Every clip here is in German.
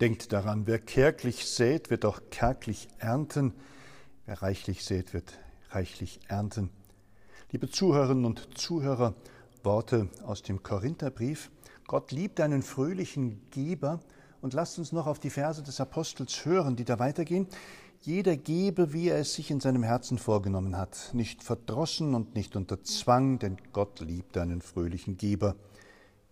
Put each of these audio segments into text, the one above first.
Denkt daran, wer kärglich sät, wird auch kärglich ernten. Wer reichlich sät, wird reichlich ernten. Liebe Zuhörerinnen und Zuhörer, Worte aus dem Korintherbrief. Gott liebt einen fröhlichen Geber. Und lasst uns noch auf die Verse des Apostels hören, die da weitergehen. Jeder gebe, wie er es sich in seinem Herzen vorgenommen hat, nicht verdrossen und nicht unter Zwang, denn Gott liebt einen fröhlichen Geber.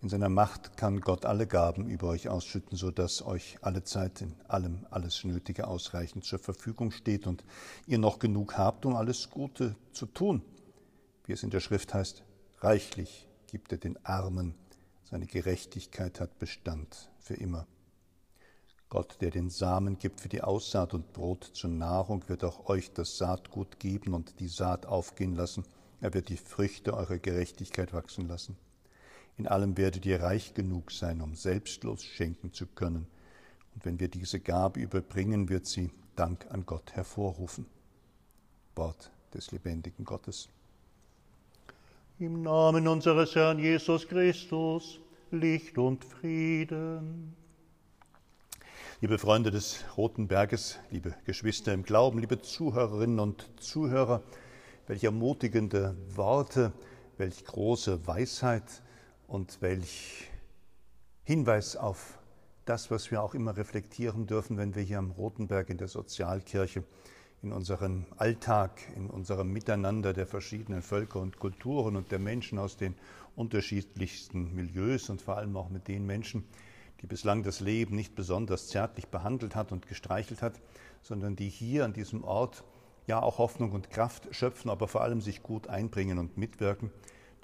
In seiner Macht kann Gott alle Gaben über euch ausschütten, so dass euch alle Zeit in allem alles Nötige ausreichend zur Verfügung steht und ihr noch genug habt, um alles Gute zu tun. Wie es in der Schrift heißt, reichlich gibt er den Armen, seine Gerechtigkeit hat Bestand für immer. Gott, der den Samen gibt für die Aussaat und Brot zur Nahrung, wird auch euch das Saatgut geben und die Saat aufgehen lassen. Er wird die Früchte eurer Gerechtigkeit wachsen lassen. In allem werdet ihr reich genug sein, um selbstlos schenken zu können. Und wenn wir diese Gabe überbringen, wird sie Dank an Gott hervorrufen. Wort des lebendigen Gottes. Im Namen unseres Herrn Jesus Christus, Licht und Frieden. Liebe Freunde des Roten Berges, liebe Geschwister im Glauben, liebe Zuhörerinnen und Zuhörer, welch ermutigende Worte, welch große Weisheit und welch Hinweis auf das, was wir auch immer reflektieren dürfen, wenn wir hier am Roten Berg in der Sozialkirche in unserem Alltag, in unserem Miteinander der verschiedenen Völker und Kulturen und der Menschen aus den unterschiedlichsten Milieus und vor allem auch mit den Menschen, die bislang das Leben nicht besonders zärtlich behandelt hat und gestreichelt hat, sondern die hier an diesem Ort ja auch Hoffnung und Kraft schöpfen, aber vor allem sich gut einbringen und mitwirken,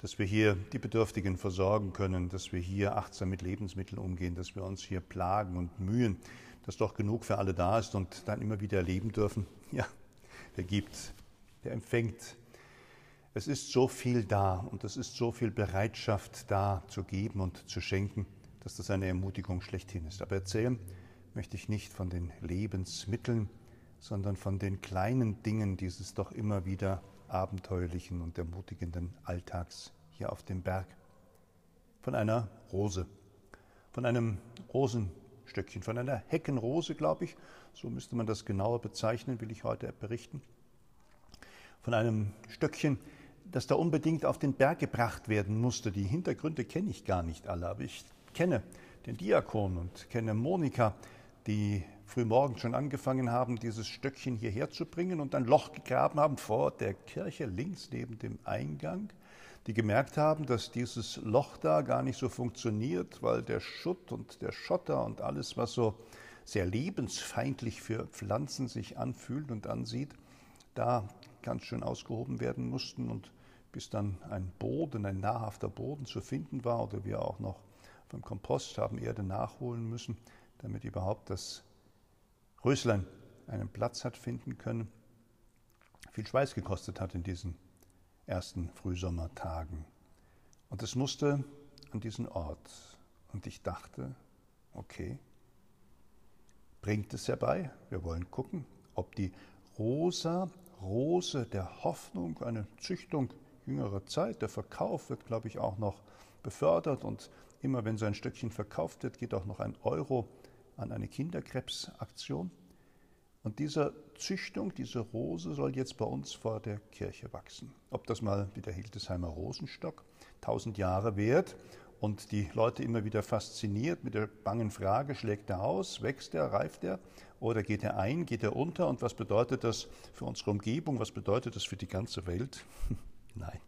dass wir hier die Bedürftigen versorgen können, dass wir hier achtsam mit Lebensmitteln umgehen, dass wir uns hier plagen und mühen, dass doch genug für alle da ist und dann immer wieder erleben dürfen, ja, der gibt, der empfängt. Es ist so viel da und es ist so viel Bereitschaft da zu geben und zu schenken dass das eine Ermutigung schlechthin ist. Aber erzählen möchte ich nicht von den Lebensmitteln, sondern von den kleinen Dingen dieses doch immer wieder abenteuerlichen und ermutigenden Alltags hier auf dem Berg. Von einer Rose, von einem Rosenstöckchen, von einer Heckenrose, glaube ich, so müsste man das genauer bezeichnen, will ich heute berichten. Von einem Stöckchen, das da unbedingt auf den Berg gebracht werden musste. Die Hintergründe kenne ich gar nicht alle, aber ich kenne den Diakon und kenne Monika, die frühmorgen schon angefangen haben, dieses Stöckchen hierher zu bringen und ein Loch gegraben haben vor der Kirche links neben dem Eingang, die gemerkt haben, dass dieses Loch da gar nicht so funktioniert, weil der Schutt und der Schotter und alles, was so sehr lebensfeindlich für Pflanzen sich anfühlt und ansieht, da ganz schön ausgehoben werden mussten. Und bis dann ein Boden, ein nahrhafter Boden zu finden war oder wir auch noch vom Kompost haben Erde nachholen müssen, damit überhaupt das Röslein einen Platz hat finden können. Viel Schweiß gekostet hat in diesen ersten Frühsommertagen. Und es musste an diesen Ort. Und ich dachte, okay, bringt es herbei. Wir wollen gucken, ob die rosa Rose der Hoffnung, eine Züchtung jüngerer Zeit, der Verkauf wird, glaube ich, auch noch befördert und Immer wenn so ein Stückchen verkauft wird, geht auch noch ein Euro an eine Kinderkrebsaktion. Und diese Züchtung, diese Rose soll jetzt bei uns vor der Kirche wachsen. Ob das mal wie der Hildesheimer Rosenstock tausend Jahre währt und die Leute immer wieder fasziniert mit der bangen Frage, schlägt er aus, wächst er, reift er oder geht er ein, geht er unter und was bedeutet das für unsere Umgebung, was bedeutet das für die ganze Welt? Nein.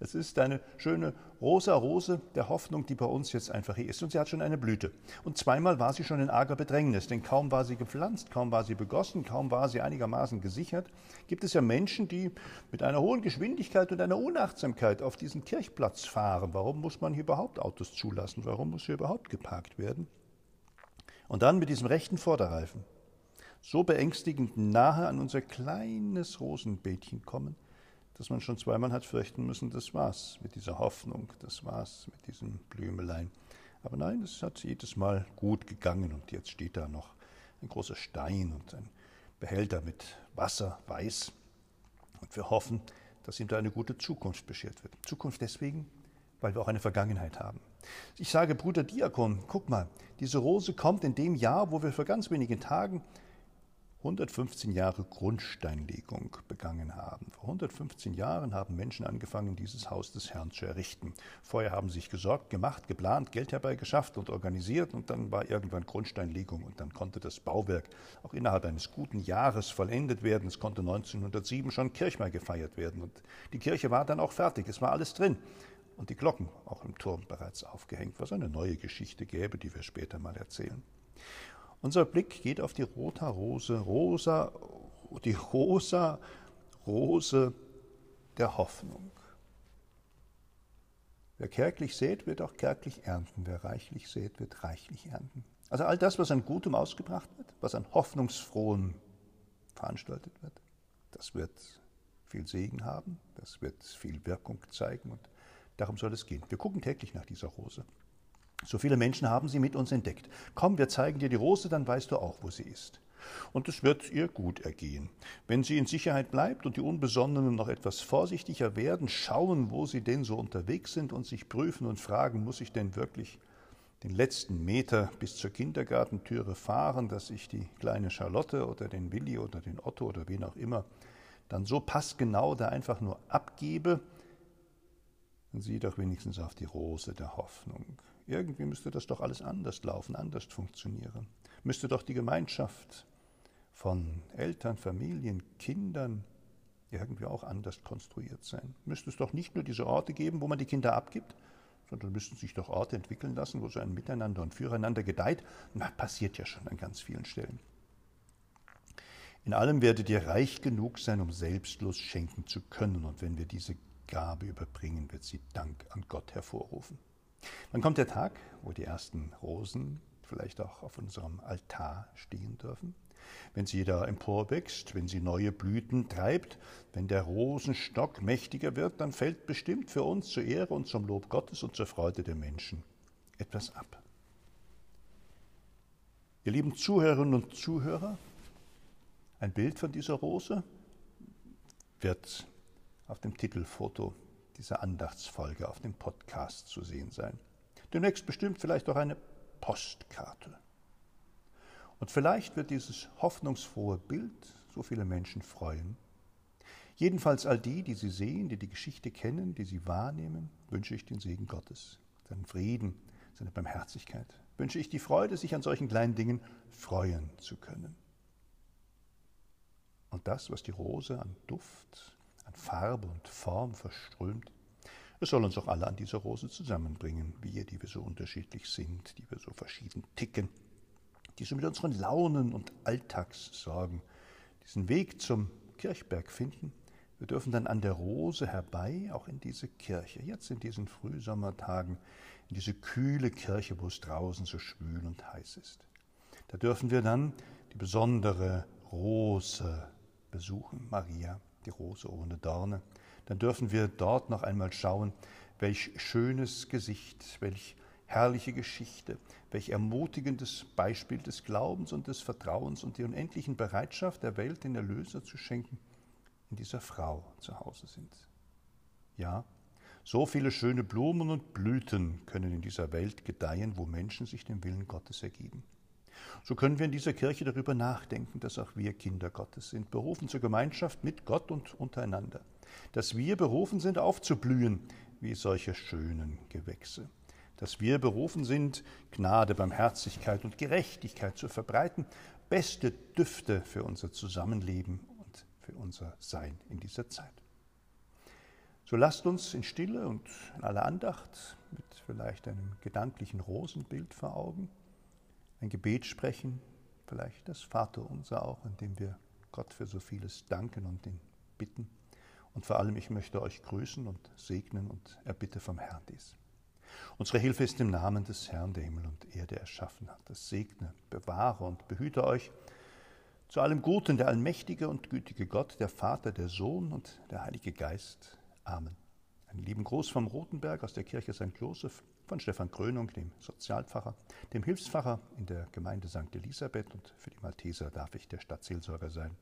Es ist eine schöne rosa Rose der Hoffnung, die bei uns jetzt einfach hier ist. Und sie hat schon eine Blüte. Und zweimal war sie schon in arger Bedrängnis, denn kaum war sie gepflanzt, kaum war sie begossen, kaum war sie einigermaßen gesichert, gibt es ja Menschen, die mit einer hohen Geschwindigkeit und einer Unachtsamkeit auf diesen Kirchplatz fahren. Warum muss man hier überhaupt Autos zulassen? Warum muss hier überhaupt geparkt werden? Und dann mit diesem rechten Vorderreifen so beängstigend nahe an unser kleines Rosenbeetchen kommen, dass man schon zweimal hat fürchten müssen, das war's mit dieser Hoffnung, das war's mit diesem Blümelein. Aber nein, es hat jedes Mal gut gegangen und jetzt steht da noch ein großer Stein und ein Behälter mit Wasser, weiß. Und wir hoffen, dass ihm da eine gute Zukunft beschert wird. Zukunft deswegen, weil wir auch eine Vergangenheit haben. Ich sage, Bruder Diakon, guck mal, diese Rose kommt in dem Jahr, wo wir vor ganz wenigen Tagen 115 Jahre Grundsteinlegung begangen haben. Vor 115 Jahren haben Menschen angefangen, dieses Haus des Herrn zu errichten. Vorher haben sie sich gesorgt, gemacht, geplant, Geld herbeigeschafft und organisiert und dann war irgendwann Grundsteinlegung und dann konnte das Bauwerk auch innerhalb eines guten Jahres vollendet werden. Es konnte 1907 schon Kirchweih gefeiert werden und die Kirche war dann auch fertig. Es war alles drin und die Glocken auch im Turm bereits aufgehängt, was eine neue Geschichte gäbe, die wir später mal erzählen. Unser Blick geht auf die rosa Rose, rosa, die rosa Rose der Hoffnung. Wer kärglich sät, wird auch kärglich ernten. Wer reichlich sät, wird reichlich ernten. Also all das, was an Gutem ausgebracht wird, was an Hoffnungsfrohen veranstaltet wird, das wird viel Segen haben, das wird viel Wirkung zeigen und darum soll es gehen. Wir gucken täglich nach dieser Rose. So viele Menschen haben sie mit uns entdeckt. Komm, wir zeigen dir die Rose, dann weißt du auch, wo sie ist. Und es wird ihr gut ergehen. Wenn sie in Sicherheit bleibt und die Unbesonnenen noch etwas vorsichtiger werden, schauen, wo sie denn so unterwegs sind und sich prüfen und fragen, muss ich denn wirklich den letzten Meter bis zur Kindergartentüre fahren, dass ich die kleine Charlotte oder den Willi oder den Otto oder wen auch immer dann so passgenau da einfach nur abgebe, dann sieh doch wenigstens auf die Rose der Hoffnung. Irgendwie müsste das doch alles anders laufen, anders funktionieren. Müsste doch die Gemeinschaft von Eltern, Familien, Kindern irgendwie auch anders konstruiert sein. Müsste es doch nicht nur diese Orte geben, wo man die Kinder abgibt, sondern müssten sich doch Orte entwickeln lassen, wo so ein Miteinander und Füreinander gedeiht. Na, passiert ja schon an ganz vielen Stellen. In allem werdet ihr reich genug sein, um selbstlos schenken zu können. Und wenn wir diese Gabe überbringen, wird sie Dank an Gott hervorrufen. Dann kommt der Tag, wo die ersten Rosen vielleicht auch auf unserem Altar stehen dürfen. Wenn sie da emporwächst, wenn sie neue Blüten treibt, wenn der Rosenstock mächtiger wird, dann fällt bestimmt für uns zur Ehre und zum Lob Gottes und zur Freude der Menschen etwas ab. Ihr lieben Zuhörerinnen und Zuhörer, ein Bild von dieser Rose wird auf dem Titelfoto dieser Andachtsfolge auf dem Podcast zu sehen sein. Demnächst bestimmt vielleicht auch eine Postkarte. Und vielleicht wird dieses hoffnungsfrohe Bild so viele Menschen freuen. Jedenfalls all die, die sie sehen, die die Geschichte kennen, die sie wahrnehmen, wünsche ich den Segen Gottes, seinen Frieden, seine Barmherzigkeit. Wünsche ich die Freude, sich an solchen kleinen Dingen freuen zu können. Und das, was die Rose an Duft, an Farbe und Form verströmt. Es soll uns auch alle an dieser Rose zusammenbringen, wir, die wir so unterschiedlich sind, die wir so verschieden ticken, die so mit unseren Launen und Alltagssorgen diesen Weg zum Kirchberg finden. Wir dürfen dann an der Rose herbei, auch in diese Kirche, jetzt in diesen Frühsommertagen, in diese kühle Kirche, wo es draußen so schwül und heiß ist. Da dürfen wir dann die besondere Rose besuchen, Maria die Rose ohne Dorne, dann dürfen wir dort noch einmal schauen, welch schönes Gesicht, welch herrliche Geschichte, welch ermutigendes Beispiel des Glaubens und des Vertrauens und die unendlichen Bereitschaft der Welt den Erlöser zu schenken, in dieser Frau zu Hause sind. Ja, so viele schöne Blumen und Blüten können in dieser Welt gedeihen, wo Menschen sich dem Willen Gottes ergeben. So können wir in dieser Kirche darüber nachdenken, dass auch wir Kinder Gottes sind, berufen zur Gemeinschaft mit Gott und untereinander, dass wir berufen sind, aufzublühen wie solche schönen Gewächse, dass wir berufen sind, Gnade, Barmherzigkeit und Gerechtigkeit zu verbreiten, beste Düfte für unser Zusammenleben und für unser Sein in dieser Zeit. So lasst uns in Stille und in aller Andacht mit vielleicht einem gedanklichen Rosenbild vor Augen ein Gebet sprechen, vielleicht das Vaterunser auch, in dem wir Gott für so vieles danken und ihn bitten. Und vor allem, ich möchte euch grüßen und segnen und erbitte vom Herrn dies. Unsere Hilfe ist im Namen des Herrn, der Himmel und Erde erschaffen hat. Das segne, bewahre und behüte euch zu allem Guten, der allmächtige und gütige Gott, der Vater, der Sohn und der Heilige Geist. Amen. Einen lieben Gruß vom Rotenberg aus der Kirche St. Joseph von Stefan Krönung, dem Sozialpfarrer, dem Hilfspfarrer in der Gemeinde St. Elisabeth und für die Malteser darf ich der Stadtseelsorger sein.